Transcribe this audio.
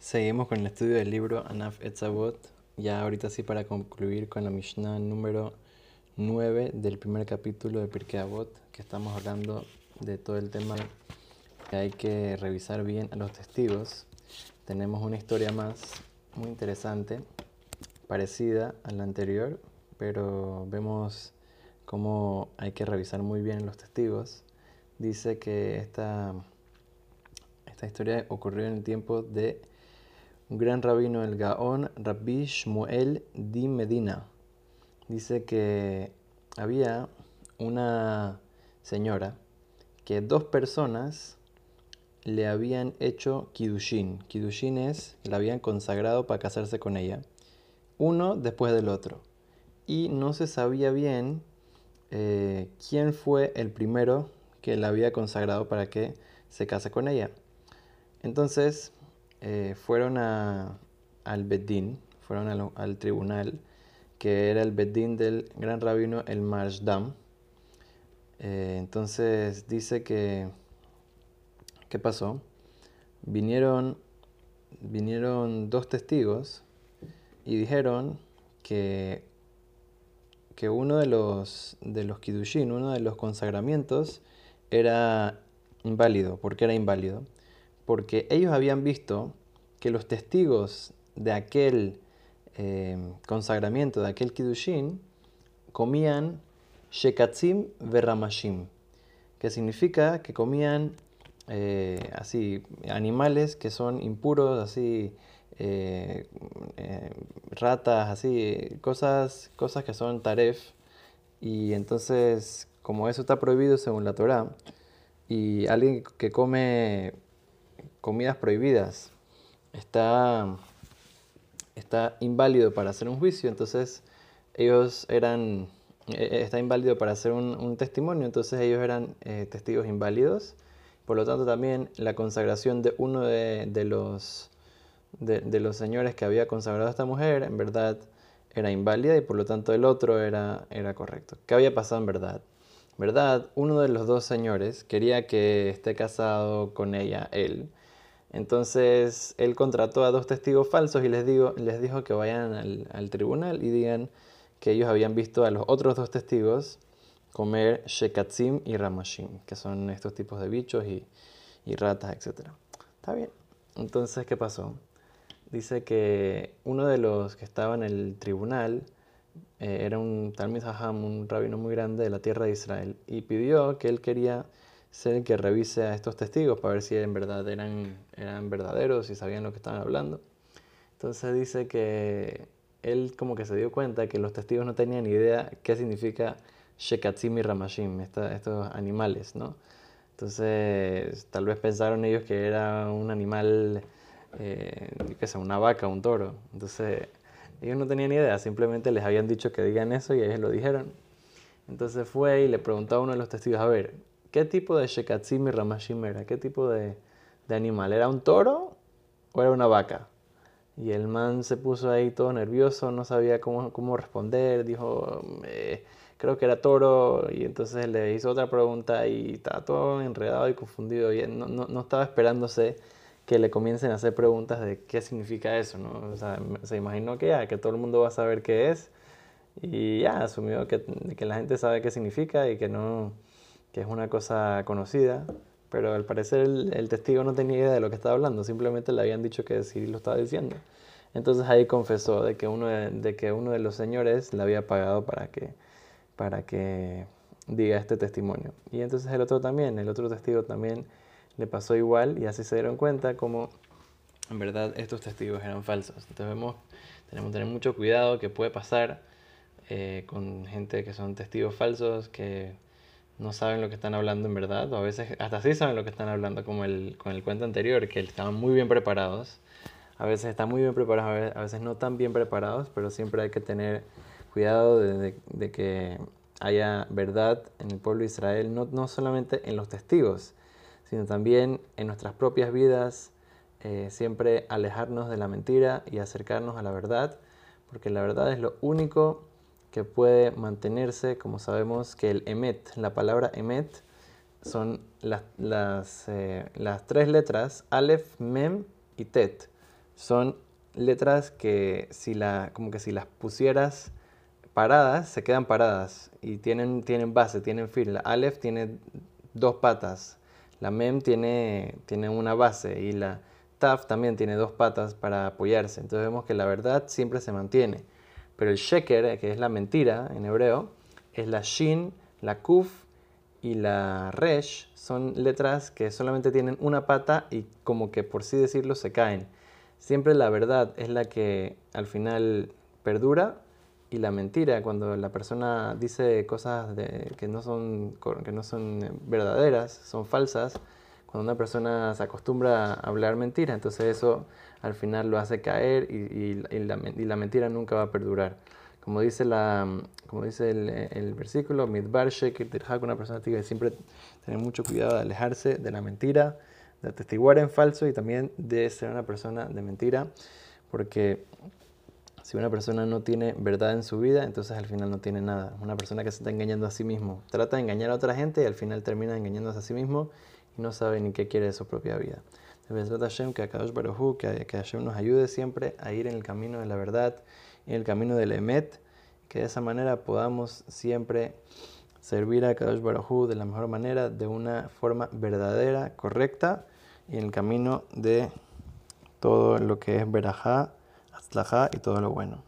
Seguimos con el estudio del libro Anaf Etzavot, ya ahorita sí para concluir con la Mishnah número 9 del primer capítulo de Pirkei Avot, que estamos hablando de todo el tema que hay que revisar bien a los testigos. Tenemos una historia más muy interesante, parecida a la anterior, pero vemos cómo hay que revisar muy bien los testigos. Dice que esta, esta historia ocurrió en el tiempo de un gran rabino, el Gaón Rabbi Shmuel di Medina. Dice que había una señora que dos personas le habían hecho Kidushin. Kidushin es, la habían consagrado para casarse con ella. Uno después del otro. Y no se sabía bien eh, quién fue el primero que la había consagrado para que se case con ella. Entonces, eh, fueron a, al Beddin, fueron al, tribunal, que era el Beddin del gran rabino el Marshdam. Eh, entonces dice que, ¿qué pasó? Vinieron, vinieron dos testigos y dijeron que, que uno de los, de los Kidushin, uno de los consagramientos, era inválido. ¿Por qué era inválido? Porque ellos habían visto que los testigos de aquel eh, consagramiento, de aquel Kiddushin, comían Shekatzim Verramashim, que significa que comían eh, así animales que son impuros, así eh, ratas, así cosas, cosas que son taref. Y entonces, como eso está prohibido según la Torah, y alguien que come comidas prohibidas está, está inválido para hacer un juicio, entonces ellos eran, eh, eh, está inválido para hacer un, testimonio, entonces ellos eran eh, testigos inválidos. Por lo tanto, también la consagración de uno de, los, de, los señores que había consagrado a esta mujer, en verdad, era inválida y por lo tanto el otro era, era correcto. ¿Qué había pasado en verdad? ¿Verdad? Uno de los dos señores quería que esté casado con ella, él, entonces él contrató a dos testigos falsos y les, digo, les dijo que vayan al, tribunal y digan que ellos habían visto a los otros dos testigos comer shekatzim y ramashim, que son estos tipos de bichos y, ratas, etc. Está bien. Entonces, ¿qué pasó? Dice que uno de los que estaba en el tribunal eh, era un Talmud Haham, un rabino muy grande de la tierra de Israel, y pidió que él quería ser el que revise a estos testigos para ver si en verdad eran, eran verdaderos, si sabían lo que estaban hablando. Entonces dice que él como que se dio cuenta que los testigos no tenían idea qué significa Shekatzim y Ramashim, estos animales, ¿no? Entonces tal vez pensaron ellos que era un animal, eh, qué sé, una vaca, un toro. Entonces ellos no tenían idea, simplemente les habían dicho que digan eso y ellos lo dijeron. Entonces fue y le preguntó a uno de los testigos, a ver, ¿Qué tipo de Shekatzim y Ramashim era? ¿Qué tipo de, animal? ¿Era un toro o era una vaca? Y el man se puso ahí todo nervioso, no sabía cómo, cómo responder, dijo, eh, creo que era toro, y entonces le hizo otra pregunta y estaba todo enredado y confundido, y no, no, estaba esperándose que le comiencen a hacer preguntas de qué significa eso, ¿no? O sea, se imaginó que ya, que todo el mundo va a saber qué es, y ya, asumió que, que la gente sabe qué significa y que no que es una cosa conocida, pero al parecer el, testigo no tenía idea de lo que estaba hablando, simplemente le habían dicho que sí lo estaba diciendo. Entonces ahí confesó de que uno de, que uno de los señores le había pagado para que, para que diga este testimonio. Y entonces el otro también, el otro testigo también le pasó igual y así se dieron cuenta como en verdad estos testigos eran falsos. Entonces vemos, tenemos que tener mucho cuidado que puede pasar eh, con gente que son testigos falsos, que no saben lo que están hablando en verdad, o a veces hasta sí saben lo que están hablando, como el, con el cuento anterior, que estaban muy bien preparados. A veces están muy bien preparados, a veces no tan bien preparados, pero siempre hay que tener cuidado de, que haya verdad en el pueblo de Israel, no, no, solamente en los testigos, sino también en nuestras propias vidas, eh, siempre alejarnos de la mentira y acercarnos a la verdad, porque la verdad es lo único que puede mantenerse, como sabemos que el emet, la palabra emet, son las, las, eh, las tres letras, alef, mem y tet. son letras que si la, como que si las pusieras paradas, se quedan paradas y tienen, tienen base, tienen fil. La Aleph tiene dos patas, la Mem tiene, tiene una base y la Taf también tiene dos patas para apoyarse. Entonces vemos que la verdad siempre se mantiene. Pero el Sheker, que es la mentira en hebreo, es la Shin, la Kuf y la Resh. Son letras que solamente tienen una pata y como que por sí decirlo se caen. Siempre la verdad es la que al final perdura y la mentira, cuando la persona dice cosas que, no son, que no son verdaderas, son falsas, cuando una persona se acostumbra a hablar mentira, entonces eso al final lo hace caer y, la, mentira nunca va a perdurar. Como dice, la, como dice el, versículo, Midbar una persona tiene que siempre tener mucho cuidado de alejarse de la mentira, de atestiguar en falso y también de ser una persona de mentira, porque si una persona no tiene verdad en su vida, entonces al final no tiene nada. Una persona que se está engañando a sí mismo. Trata de engañar a otra gente y al final termina engañándose a sí mismo y no sabe ni qué quiere de su propia vida. Trata Hashem, que Akadosh Baruj que, que Hashem nos ayude siempre a ir en el camino de la verdad, en el camino del Emet, que de esa manera podamos siempre servir a Kadosh Baruj de la mejor manera, de una forma verdadera, correcta, y en el camino de todo lo que es Berajá, y todo lo bueno.